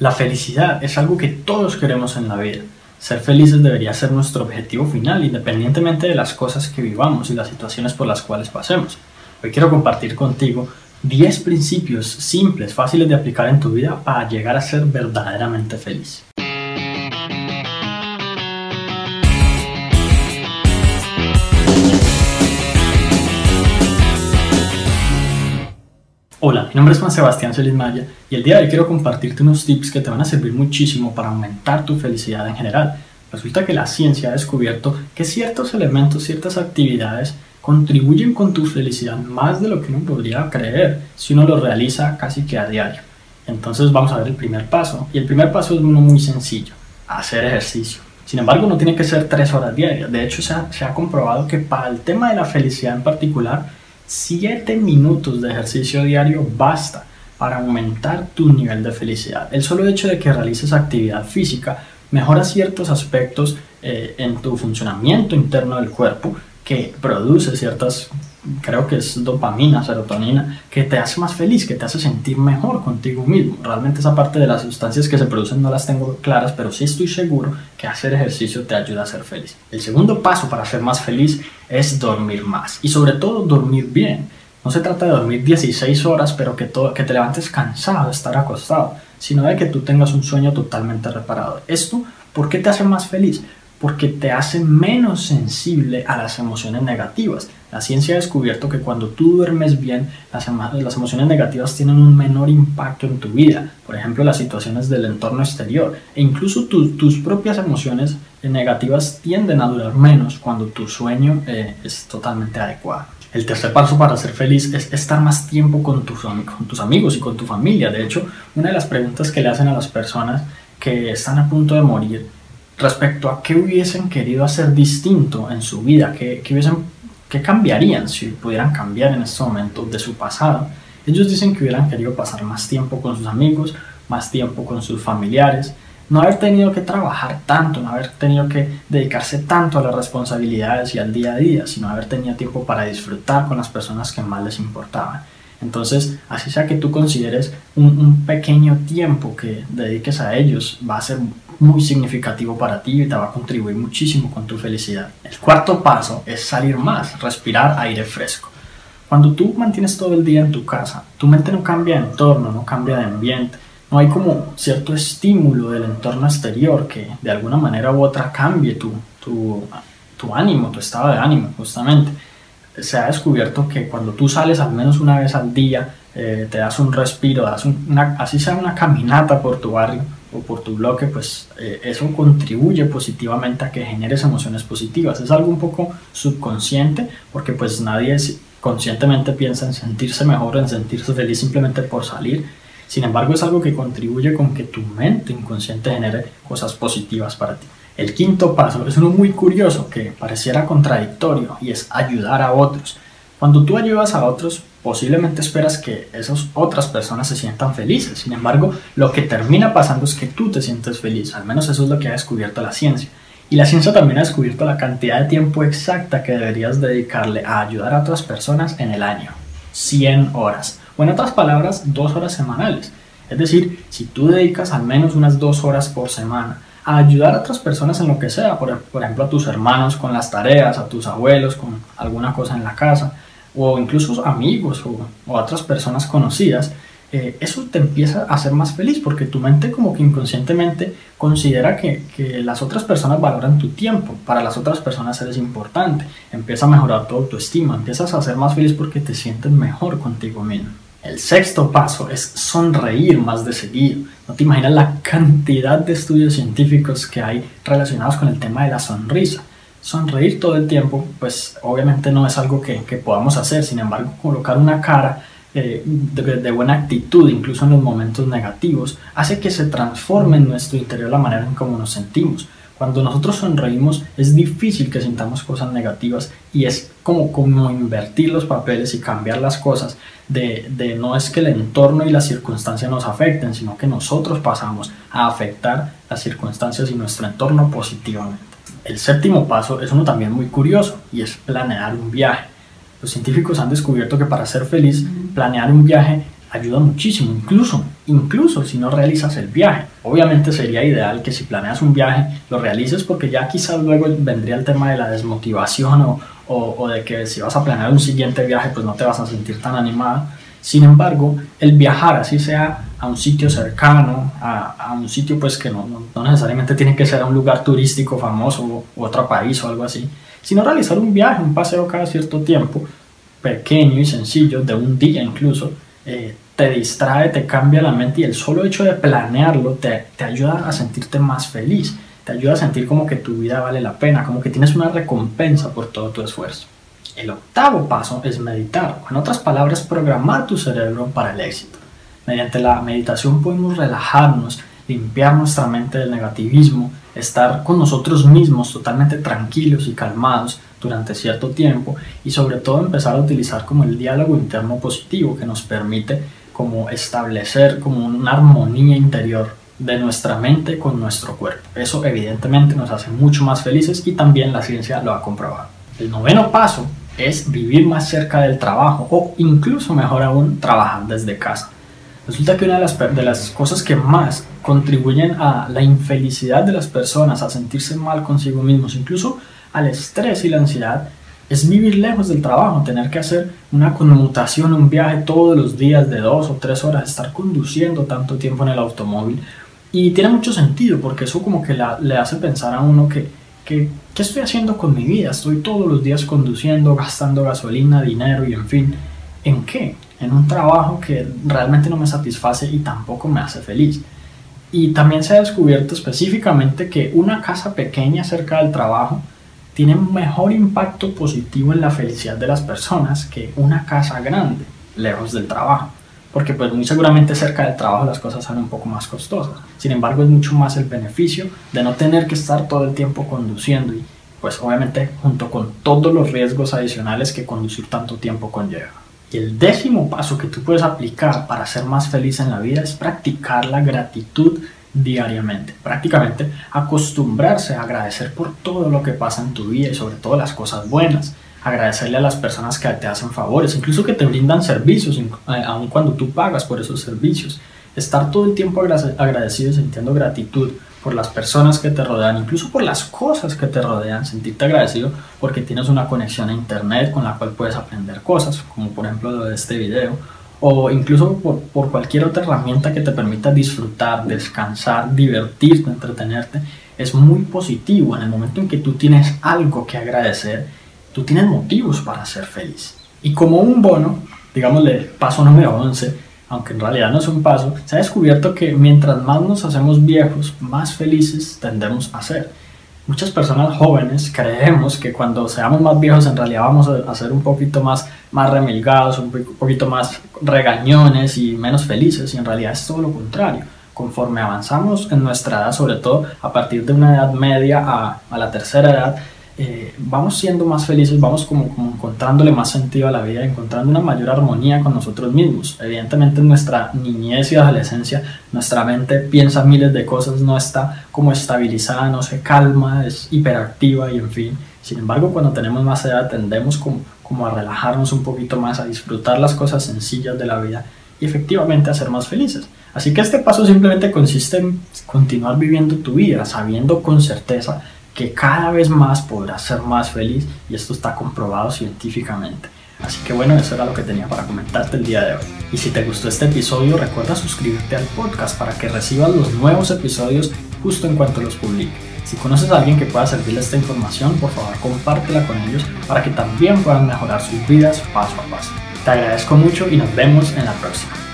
La felicidad es algo que todos queremos en la vida. Ser felices debería ser nuestro objetivo final, independientemente de las cosas que vivamos y las situaciones por las cuales pasemos. Hoy quiero compartir contigo 10 principios simples, fáciles de aplicar en tu vida para llegar a ser verdaderamente feliz. Hola, mi nombre es Juan Sebastián Celis Maya y el día de hoy quiero compartirte unos tips que te van a servir muchísimo para aumentar tu felicidad en general. Resulta que la ciencia ha descubierto que ciertos elementos, ciertas actividades contribuyen con tu felicidad más de lo que uno podría creer si uno lo realiza casi que a diario. Entonces vamos a ver el primer paso y el primer paso es uno muy sencillo, hacer ejercicio. Sin embargo, no tiene que ser tres horas diarias. De hecho, se ha, se ha comprobado que para el tema de la felicidad en particular, 7 minutos de ejercicio diario basta para aumentar tu nivel de felicidad. El solo hecho de que realices actividad física mejora ciertos aspectos eh, en tu funcionamiento interno del cuerpo que produce ciertas creo que es dopamina, serotonina, que te hace más feliz, que te hace sentir mejor contigo mismo. Realmente esa parte de las sustancias que se producen no las tengo claras, pero sí estoy seguro que hacer ejercicio te ayuda a ser feliz. El segundo paso para ser más feliz es dormir más y sobre todo dormir bien. No se trata de dormir 16 horas, pero que, todo, que te levantes cansado de estar acostado, sino de que tú tengas un sueño totalmente reparador. ¿Esto por qué te hace más feliz? porque te hace menos sensible a las emociones negativas. La ciencia ha descubierto que cuando tú duermes bien, las, emociones negativas tienen un menor impacto en tu vida, por ejemplo las situaciones del entorno exterior, e incluso tus propias emociones negativas tienden a durar menos cuando tu sueño eh, es totalmente adecuado. El tercer paso para ser feliz es estar más tiempo con tus, con tus amigos y con tu familia. De hecho, una de las preguntas que le hacen a las personas que están a punto de morir respecto a qué hubiesen querido hacer distinto en su vida, qué, qué, hubiesen, qué cambiarían si pudieran cambiar en este momento de su pasado. Ellos dicen que hubieran querido pasar más tiempo con sus amigos, más tiempo con sus familiares, no haber tenido que trabajar tanto, no haber tenido que dedicarse tanto a las responsabilidades y al día a día, sino haber tenido tiempo para disfrutar con las personas que más les importaban. Entonces, así sea que tú consideres un, un pequeño tiempo que dediques a ellos, va a ser muy significativo para ti y te va a contribuir muchísimo con tu felicidad. El cuarto paso es salir más, respirar aire fresco. Cuando tú mantienes todo el día en tu casa, tu mente no cambia de entorno, no cambia de ambiente, no hay como cierto estímulo del entorno exterior que de alguna manera u otra cambie tu, tu, tu ánimo, tu estado de ánimo, justamente. Se ha descubierto que cuando tú sales al menos una vez al día, eh, te das un respiro, das una, así sea una caminata por tu barrio, o por tu bloque, pues eh, eso contribuye positivamente a que generes emociones positivas. Es algo un poco subconsciente porque pues nadie conscientemente piensa en sentirse mejor, en sentirse feliz simplemente por salir. Sin embargo, es algo que contribuye con que tu mente inconsciente genere cosas positivas para ti. El quinto paso es uno muy curioso que pareciera contradictorio y es ayudar a otros. Cuando tú ayudas a otros, posiblemente esperas que esas otras personas se sientan felices. Sin embargo, lo que termina pasando es que tú te sientes feliz. Al menos eso es lo que ha descubierto la ciencia. Y la ciencia también ha descubierto la cantidad de tiempo exacta que deberías dedicarle a ayudar a otras personas en el año. 100 horas. O en otras palabras, 2 horas semanales. Es decir, si tú dedicas al menos unas 2 horas por semana a ayudar a otras personas en lo que sea, por, por ejemplo a tus hermanos con las tareas, a tus abuelos con alguna cosa en la casa, o incluso amigos o, otras personas conocidas, eh, eso te empieza a hacer más feliz porque tu mente como que inconscientemente considera que, que, las otras personas valoran tu tiempo, para las otras personas eres importante, empieza a mejorar tu autoestima, empiezas a ser más feliz porque te sientes mejor contigo mismo. El sexto paso es sonreír más de seguido. No te imaginas la cantidad de estudios científicos que hay relacionados con el tema de la sonrisa sonreír todo el tiempo, pues obviamente no es algo que, podamos hacer, sin embargo, colocar una cara eh, de, buena actitud, incluso en los momentos negativos, hace que se transforme en nuestro interior la manera en cómo nos sentimos. Cuando nosotros sonreímos es difícil que sintamos cosas negativas y es como, como invertir los papeles y cambiar las cosas de, de no es que el entorno y las circunstancias nos afecten, sino que nosotros pasamos a afectar las circunstancias y nuestro entorno positivamente. El séptimo paso es uno también muy curioso y es planear un viaje. Los científicos han descubierto que para ser feliz, planear un viaje ayuda muchísimo, incluso, incluso si no realizas el viaje. Obviamente sería ideal que si planeas un viaje lo realices porque ya quizás luego vendría el tema de la desmotivación o, o, de que si vas a planear un siguiente viaje pues no te vas a sentir tan animada. Sin embargo, el viajar así sea a un sitio cercano, a, a un sitio pues que no, no, necesariamente tiene que ser a un lugar turístico famoso u otro país o algo así, sino realizar un viaje, un paseo cada cierto tiempo, pequeño y sencillo, de un día incluso, eh, te distrae, te cambia la mente y el solo hecho de planearlo te, te ayuda a sentirte más feliz, te ayuda a sentir como que tu vida vale la pena, como que tienes una recompensa por todo tu esfuerzo. El octavo paso es meditar, o en otras palabras, programar tu cerebro para el éxito. Mediante la meditación podemos relajarnos, limpiar nuestra mente del negativismo, estar con nosotros mismos totalmente tranquilos y calmados durante cierto tiempo y sobre todo empezar a utilizar como el diálogo interno positivo que nos permite como establecer como una armonía interior de nuestra mente con nuestro cuerpo. Eso evidentemente nos hace mucho más felices y también la ciencia lo ha comprobado. El noveno paso es vivir más cerca del trabajo o incluso mejor aún trabajar desde casa. Resulta que una de las, de las cosas que más contribuyen a la infelicidad de las personas, a sentirse mal consigo mismos, incluso al estrés y la ansiedad, es vivir lejos del trabajo, tener que hacer una conmutación, un viaje todos los días de dos o tres horas, estar conduciendo tanto tiempo en el automóvil. Y tiene mucho sentido porque eso como que le hace pensar a uno que, que, ¿qué estoy haciendo con mi vida? Estoy todos los días conduciendo, gastando gasolina, dinero y en fin, ¿en qué? En un trabajo que realmente no me satisface y tampoco me hace feliz. Y también se ha descubierto específicamente que una casa pequeña cerca del trabajo tiene mejor impacto positivo en la felicidad de las personas que una casa grande lejos del trabajo. Porque pues muy seguramente cerca del trabajo las cosas son un poco más costosas. Sin embargo es mucho más el beneficio de no tener que estar todo el tiempo conduciendo y pues obviamente junto con todos los riesgos adicionales que conducir tanto tiempo conlleva. Y el décimo paso que tú puedes aplicar para ser más feliz en la vida es practicar la gratitud diariamente. Prácticamente acostumbrarse a agradecer por todo lo que pasa en tu vida y sobre todo las cosas buenas. Agradecerle a las personas que te hacen favores, incluso que te brindan servicios, eh, aun cuando tú pagas por esos servicios. Estar todo el tiempo agradecido, sintiendo gratitud por las personas que te rodean, incluso por las cosas que te rodean, sentirte agradecido porque tienes una conexión a internet con la cual puedes aprender cosas, como por ejemplo lo de este video, o incluso por, cualquier otra herramienta que te permita disfrutar, descansar, divertirte, entretenerte, es muy positivo. En el momento en que tú tienes algo que agradecer, tú tienes motivos para ser feliz. Y como un bono, digámosle paso número 11, aunque en realidad no es un paso, se ha descubierto que mientras más nos hacemos viejos, más felices tendemos a ser. Muchas personas jóvenes creemos que cuando seamos más viejos en realidad vamos a ser un poquito más, más remilgados, un poquito más regañones y menos felices, y en realidad es todo lo contrario. Conforme avanzamos en nuestra edad, sobre todo a partir de una edad media a, a la tercera edad, eh, vamos siendo más felices, vamos como, como, encontrándole más sentido a la vida, encontrando una mayor armonía con nosotros mismos. Evidentemente en nuestra niñez y adolescencia nuestra mente piensa miles de cosas, no está como estabilizada, no se calma, es hiperactiva y en fin. Sin embargo, cuando tenemos más edad tendemos como, como a relajarnos un poquito más, a disfrutar las cosas sencillas de la vida y efectivamente a ser más felices. Así que este paso simplemente consiste en continuar viviendo tu vida, sabiendo con certeza que cada vez más podrás ser más feliz y esto está comprobado científicamente. Así que bueno, eso era lo que tenía para comentarte el día de hoy. Y si te gustó este episodio, recuerda suscribirte al podcast para que recibas los nuevos episodios justo en cuanto los publique. Si conoces a alguien que pueda servirle esta información, por favor compártela con ellos para que también puedan mejorar sus vidas paso a paso. Te agradezco mucho y nos vemos en la próxima.